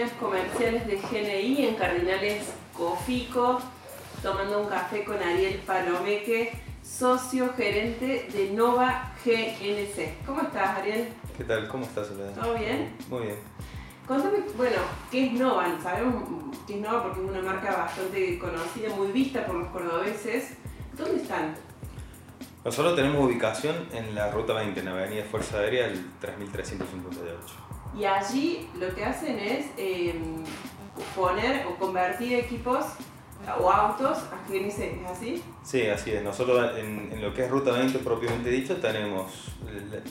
oficinas comerciales de GNI en Cardinales Cofico, tomando un café con Ariel Palomeque, socio gerente de Nova GNC. ¿Cómo estás, Ariel? ¿Qué tal? ¿Cómo estás, Soledad? ¿Todo bien? Muy bien. Contame, bueno, ¿qué es Nova? Sabemos qué es Nova porque es una marca bastante conocida, muy vista por los cordobeses. ¿Dónde están? Nosotros tenemos ubicación en la Ruta 20, en la Avenida Fuerza Aérea, el 3358. Y allí lo que hacen es eh, poner o convertir equipos o autos a GNC, ¿es así? Sí, así es. Nosotros en, en lo que es Ruta 20 propiamente dicho tenemos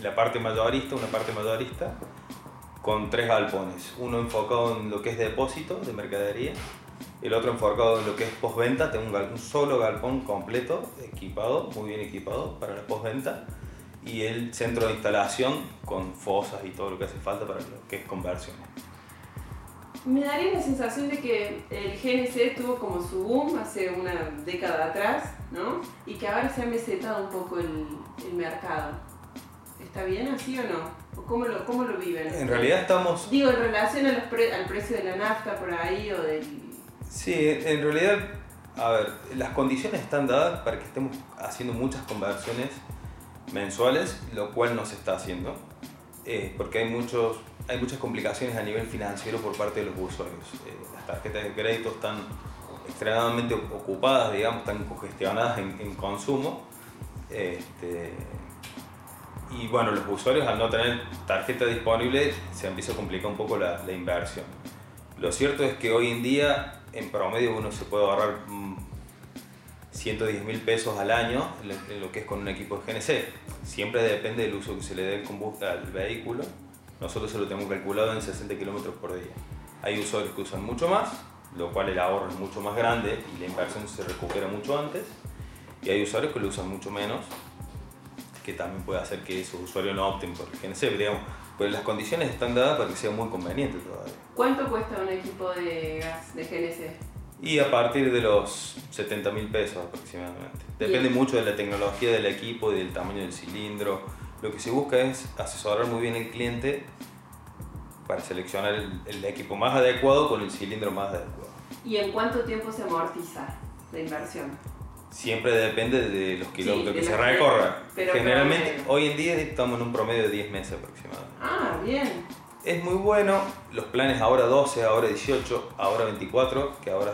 la, parte mayorista, una parte mayorista, con tres galpones. Uno enfocado en lo que es depósito de mercadería, el otro enfocado en lo que es postventa. Tengo un, un solo galpón completo, equipado, muy bien equipado para la postventa. Y el centro de instalación con fosas y todo lo que hace falta para lo que es conversión. Me daría la sensación de que el GNC tuvo como su boom hace una década atrás, ¿no? Y que ahora se ha mesetado un poco el, el mercado. ¿Está bien así o no? ¿O cómo lo, cómo lo viven? En realidad estamos Digo, en relación a los pre- al precio de la nafta por ahí o del... Sí, en realidad, a ver, las condiciones están dadas para que estemos haciendo muchas conversiones mensuales, lo cual no se está haciendo, eh, porque hay, muchos, hay muchas complicaciones a nivel financiero por parte de los usuarios. Eh, las tarjetas de crédito están extremadamente ocupadas, digamos, están congestionadas en, en consumo. Este, y bueno, los usuarios al no tener tarjeta disponible se empieza a complicar un poco la, la inversión. Lo cierto es que hoy en día, en promedio, uno se puede ahorrar 110 mil pesos al año en lo, que es con un equipo de GNC. Siempre depende del uso que se le dé al vehículo. Nosotros se lo tenemos calculado en 60 kilómetros por día. Hay usuarios que usan mucho más, lo cual el ahorro es mucho más grande y la inversión se recupera mucho antes. Y hay usuarios que lo usan mucho menos, que también puede hacer que esos usuarios no opten por el GNC, pero digamos, pues las condiciones están dadas para que sea muy conveniente todavía. ¿Cuánto cuesta un equipo de gas de GNC? Y a partir de los 70 mil pesos aproximadamente. Depende mucho de la tecnología del equipo y del tamaño del cilindro. Lo que se busca es asesorar muy bien al cliente para seleccionar el, el equipo más adecuado con el cilindro más adecuado. ¿Y en cuánto tiempo se amortiza la inversión? Siempre depende de los kilómetros de que se recorra. pero Generalmente, promedio. hoy en día estamos en un promedio de 10 meses aproximadamente. Ah, bien. Es muy bueno, los planes ahora 12, ahora 18, ahora 24, que ahora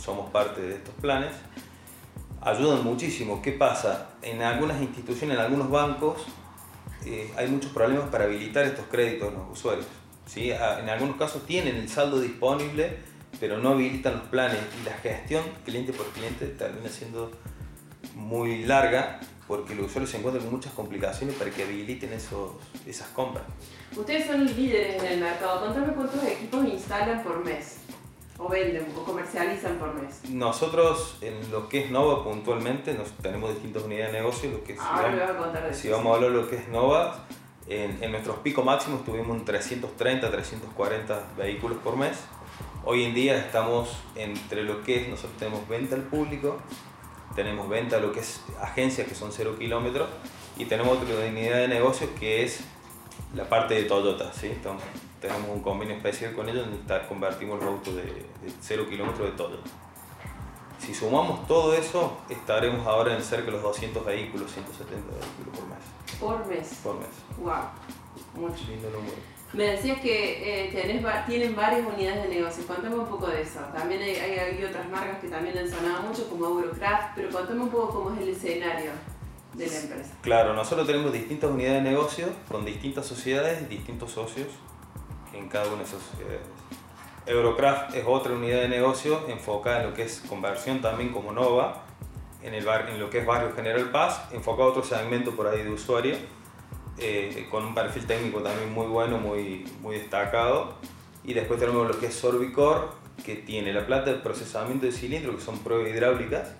somos parte de estos planes, ayudan muchísimo. ¿Qué pasa? En algunas instituciones, en algunos bancos, eh, hay muchos problemas para habilitar estos créditos a los usuarios. ¿sí? A- En algunos casos tienen el saldo disponible, pero no habilitan los planes y la gestión cliente por cliente termina siendo muy larga porque los usuarios se encuentran con muchas complicaciones para que habiliten esos, esas compras. Ustedes son líderes en el mercado. Contame cuántos equipos instalan por mes. O venden o comercializan por mes. Nosotros en lo que es Nova puntualmente nos, tenemos distintas unidades de negocio, lo que si Ahora me vamos, vas a contar de si eso. vamos a hablar de lo que es Nova, en, en nuestros picos máximos tuvimos un 330, 340 vehículos por mes. Hoy en día estamos entre lo que es, nosotros tenemos venta al público, tenemos venta a lo que es agencias que son 0 kilómetros y tenemos otra unidad de negocio que es la parte de Toyota, ¿sí? Entonces, tenemos un convenio especial con ellos donde convertimos los autos de, de 0 kilómetros de Toyota. Si sumamos todo eso, estaremos ahora en cerca de los 200 vehículos, 170 vehículos por mes. Por mes. Por mes. Wow. Mucho. Lindo número. Me decías que eh, tenés tienen varias unidades de negocio. Contame un poco de eso. También hay, hay- hay otras marcas que también han sonado mucho, como Eurocraft, pero contame un poco cómo es el escenario de la empresa. Claro, nosotros tenemos distintas unidades de negocio con distintas sociedades, distintos socios en cada una de esas sociedades. Eurocraft es otra unidad de negocio enfocada en lo que es conversión también como Nova, en, el bar- en lo que es Barrio General Paz, enfocado a otro segmento por ahí de usuario, eh, con un perfil técnico también muy bueno, muy, muy destacado. Y después tenemos lo que es Sorbicor, que tiene la planta de procesamiento de cilindro, que son pruebas hidráulicas,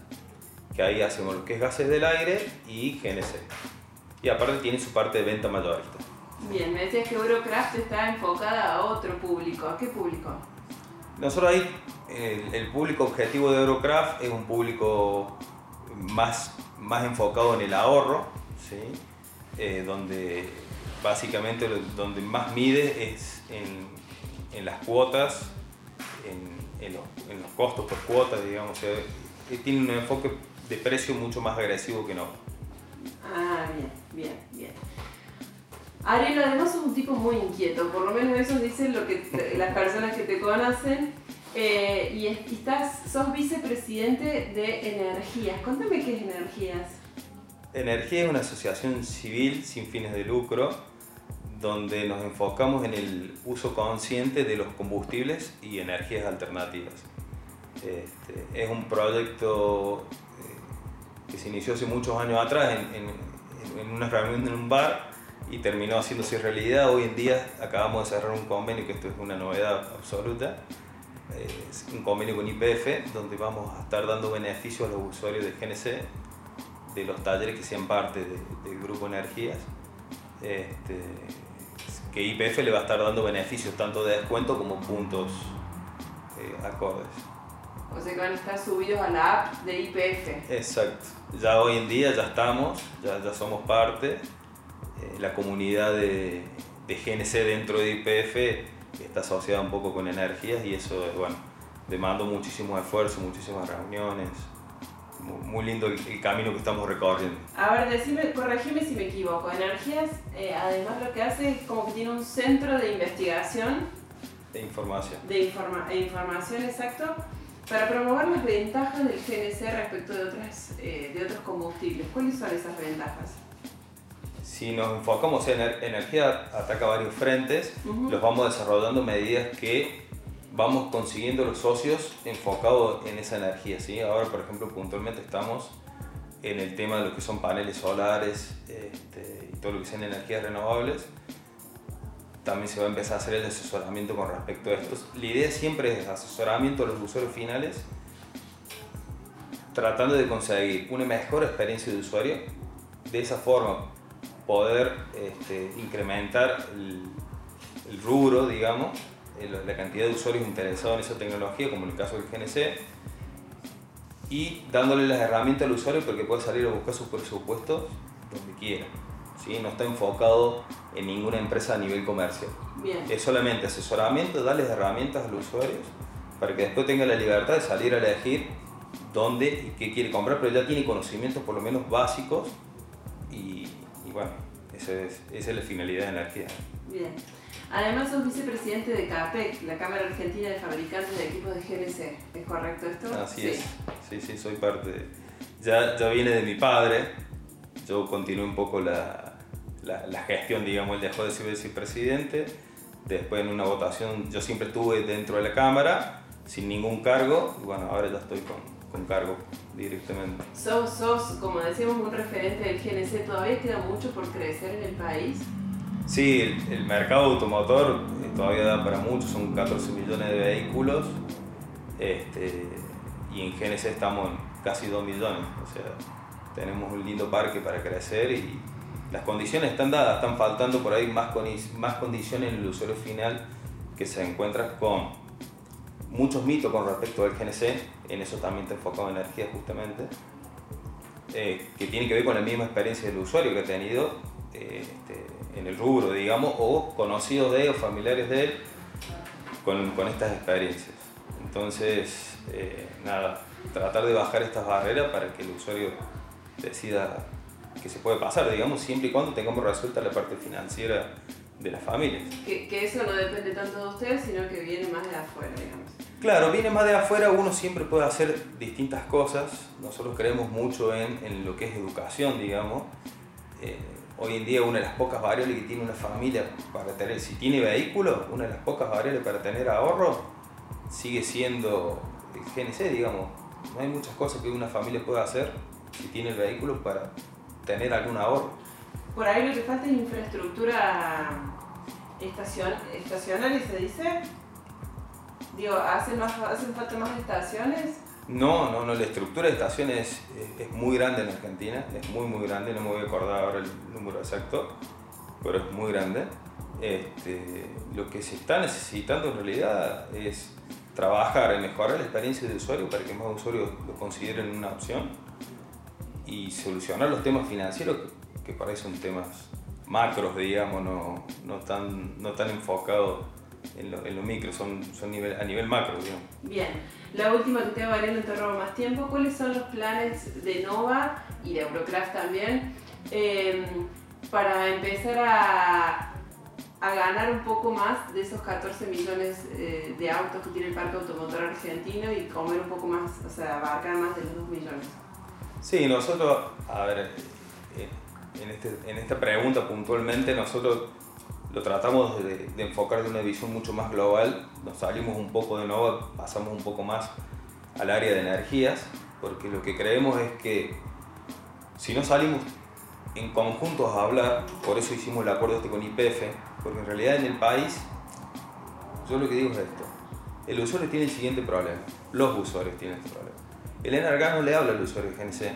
que ahí hacemos lo que es gases del aire y GNC. Y aparte tiene su parte de venta mayorista. Bien, me decías que Eurocraft está enfocada a otro público. ¿A qué público? Nosotros ahí, el, el público objetivo de Eurocraft es un público más, más enfocado en el ahorro, ¿sí? Eh, donde básicamente donde más mide es en, en las cuotas, en, en, los, en, los, costos por cuotas, digamos. O sea, tiene un enfoque de precio mucho más agresivo que no. Ah, bien, bien, bien. Ariel, además sos un tipo muy inquieto, por lo menos eso dicen lo que las personas que te conocen. Eh, y, estás, sos vicepresidente de Energías. Contame qué es Energías. Energía es una asociación civil sin fines de lucro donde nos enfocamos en el uso consciente de los combustibles y energías alternativas. Este, es un proyecto que se inició hace muchos años atrás en, en, una reunión en un bar y terminó haciéndose realidad. Hoy en día acabamos de cerrar un convenio, que esto es una novedad absoluta, es un convenio con IPF, donde vamos a estar dando beneficios a los usuarios de GNC, de los talleres que sean parte del grupo Energías. Este, que IPF le va a estar dando beneficios tanto de descuento como puntos eh, acordes. O sea que van a estar subidos a la app de IPF. Exacto. Ya hoy en día ya estamos, ya, ya somos parte. Eh, la comunidad de, de, GNC dentro de IPF está asociada un poco con energías y eso, bueno, demanda muchísimo esfuerzo, muchísimas reuniones muy lindo el, camino que estamos recorriendo. A ver, decime, corregime si me equivoco. Energías, eh, además lo que hace es como que tiene un centro de investigación. De información. De informa información, exacto. Para promover las ventajas del GNC respecto de, otras, eh, de otros combustibles. ¿Cuáles son esas ventajas? Si nos enfocamos en energía, ataca varios frentes, los vamos desarrollando medidas que vamos consiguiendo los socios enfocados en esa energía. ¿sí? Ahora, por ejemplo, puntualmente estamos en el tema de lo que son paneles solares este, y todo lo que sean energías renovables. También se va a empezar a hacer el asesoramiento con respecto a estos. La idea siempre es asesoramiento a los usuarios finales, tratando de conseguir una mejor experiencia de usuario. De esa forma, poder este, incrementar el, el rubro, digamos, la cantidad de usuarios interesados en esa tecnología, como en el caso del GNC, y dándole las herramientas al usuario para que pueda salir a buscar sus presupuestos donde quiera. ¿sí? No está enfocado en ninguna empresa a nivel comercial. Es solamente asesoramiento, darles herramientas a los usuarios para que después tenga la libertad de salir a elegir dónde y qué quiere comprar, pero ya tiene conocimientos por lo menos básicos y, bueno, esa es, esa es la finalidad de energía. Bien. Además sos vicepresidente de CAPEC, la Cámara Argentina de Fabricantes de Equipos de GNC. ¿Es correcto esto? Así es. Sí, sí, soy parte. Ya, ya viene de mi padre. Yo continué un poco la, la, gestión, digamos, él dejó de ser vicepresidente. Después en una votación yo siempre estuve dentro de la Cámara, sin ningún cargo. Y bueno, ahora ya estoy con, con cargo directamente. Sos, sos, como decíamos, un referente del GNC. ¿Todavía queda mucho por crecer en el país? Sí, el, mercado automotor eh, todavía da para mucho, son 14 millones de vehículos este, y en GNC estamos en casi 2 millones, o sea, tenemos un lindo parque para crecer y las condiciones están dadas, están faltando por ahí más, más condiciones en el usuario final que se encuentra con muchos mitos con respecto al GNC, en eso también te enfocado en energía justamente, eh, que tiene que ver con la misma experiencia del usuario que ha tenido eh, este, en el rubro, digamos, o conocidos de él o familiares de él con, con estas experiencias. Entonces, eh, nada, tratar de bajar estas barreras para que el usuario decida que se puede pasar, digamos, siempre y cuando tengamos resuelta la parte financiera de las familias. Que, que, eso no depende tanto de ustedes, sino que viene más de afuera, digamos. Claro, viene más de afuera, uno siempre puede hacer distintas cosas. Nosotros creemos mucho en, en lo que es educación, digamos. Eh, hoy en día una de las pocas variables que tiene una familia para tener, si tiene vehículo, una de las pocas variables para tener ahorro sigue siendo el GNC, digamos. No hay muchas cosas que una familia pueda hacer si tiene el vehículo para tener algún ahorro. Por ahí lo que falta es infraestructura estacion estacional, se dice. Digo, ¿hacen, más, ¿hacen falta más estaciones? No, no, no, la estructura de estaciones es, muy grande en Argentina, es muy, muy grande, no me voy a acordar ahora el número exacto, pero es muy grande. Este, lo que se está necesitando en realidad es trabajar en mejorar la experiencia del usuario para que más usuarios lo consideren una opción y solucionar los temas financieros que, que por ahí son temas macros, digamos, no, no, tan, no tan enfocados en lo, en lo micro, son, son nivel, a nivel macro, digamos. Bien, la última que te va no te robo más tiempo. ¿Cuáles son los planes de Nova y de Eurocraft también em, para empezar a, a, ganar un poco más de esos 14 millones eh, de autos que tiene el parque automotor argentino y comer un poco más, o sea, abarcar más de los 2 millones? Sí, nosotros, a ver, eh, en, este, en esta pregunta puntualmente, nosotros lo tratamos de, enfocar de una visión mucho más global, nos salimos un poco de nuevo, pasamos un poco más al área de energías, porque lo que creemos es que si no salimos en conjuntos a hablar, por eso hicimos el acuerdo este con IPF, porque en realidad en el país, yo lo que digo es esto, el usuario tiene el siguiente problema, los usuarios tienen este problema. El Energas no le habla al usuario GNC,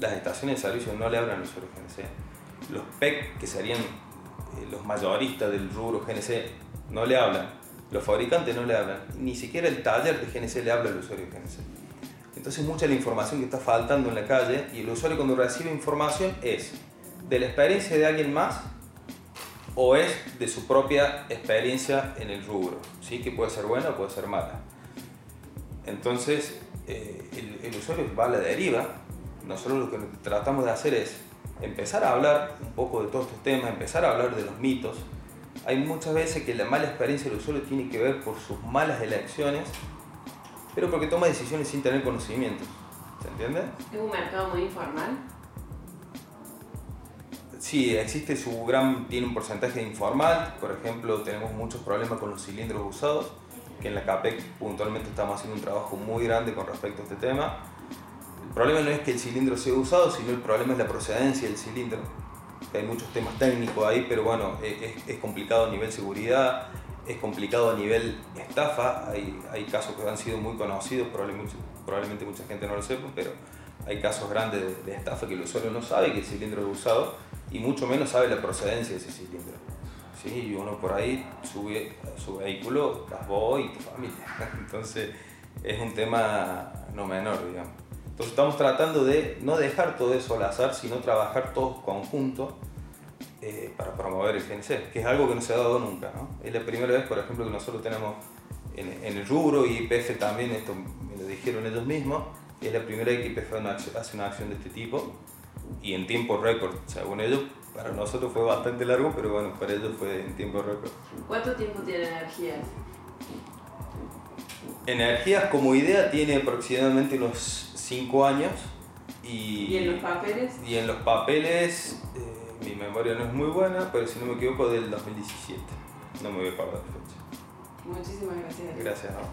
las estaciones de servicio no le hablan al usuario GNC, los PEC, que serían eh, los mayoristas del rubro GNC no le hablan, los fabricantes no le hablan, ni siquiera el taller de GNC le habla al usuario de GNC. Entonces mucha de la información que está faltando en la calle y el usuario cuando recibe información es de la experiencia de alguien más o es de su propia experiencia en el rubro, ¿sí? que puede ser buena o puede ser mala. Entonces eh, el, el usuario va a la deriva, nosotros lo que tratamos de hacer es empezar a hablar un poco de todos estos temas, empezar a hablar de los mitos. Hay muchas veces que la mala experiencia del usuario tiene que ver por sus malas elecciones, pero porque toma decisiones sin tener conocimientos. ¿Se entiende? ¿Es un mercado muy informal? Sí, existe su gran, tiene un porcentaje informal, por ejemplo, tenemos muchos problemas con los cilindros usados, que en la CAPEC puntualmente estamos haciendo un trabajo muy grande con respecto a este tema el problema no es que el cilindro sea usado, sino el problema es la procedencia del cilindro. Hay muchos temas técnicos ahí, pero bueno, es, complicado a nivel seguridad, es complicado a nivel estafa. Hay, hay casos que han sido muy conocidos, probablemente, probablemente mucha gente no lo sepa, pero hay casos grandes de, estafa que el usuario no sabe que el cilindro es usado y mucho menos sabe la procedencia de ese cilindro. ¿Sí? Y uno por ahí sube su vehículo, vas vos y tu familia. Entonces es un tema no menor, digamos. Entonces estamos tratando de no dejar todo eso al azar, sino trabajar todos conjuntos eh, para promover el GNC, que es algo que no se ha dado nunca. ¿no? Es la primera vez, por ejemplo, que nosotros tenemos en, el rubro y IPF también, esto me lo dijeron ellos mismos, es la primera vez que IPF hace una acción de este tipo y en tiempo récord, según ellos. Para nosotros fue bastante largo, pero bueno, para ellos fue en tiempo récord. ¿Cuánto tiempo tiene energía? Energías como idea tiene aproximadamente unos 5 años. Y, ¿Y en los papeles? Y en los papeles, eh, mi memoria no es muy buena, pero si no me equivoco, del 2017. No me voy a acordar fecha. Muchísimas gracias. Gracias a vos.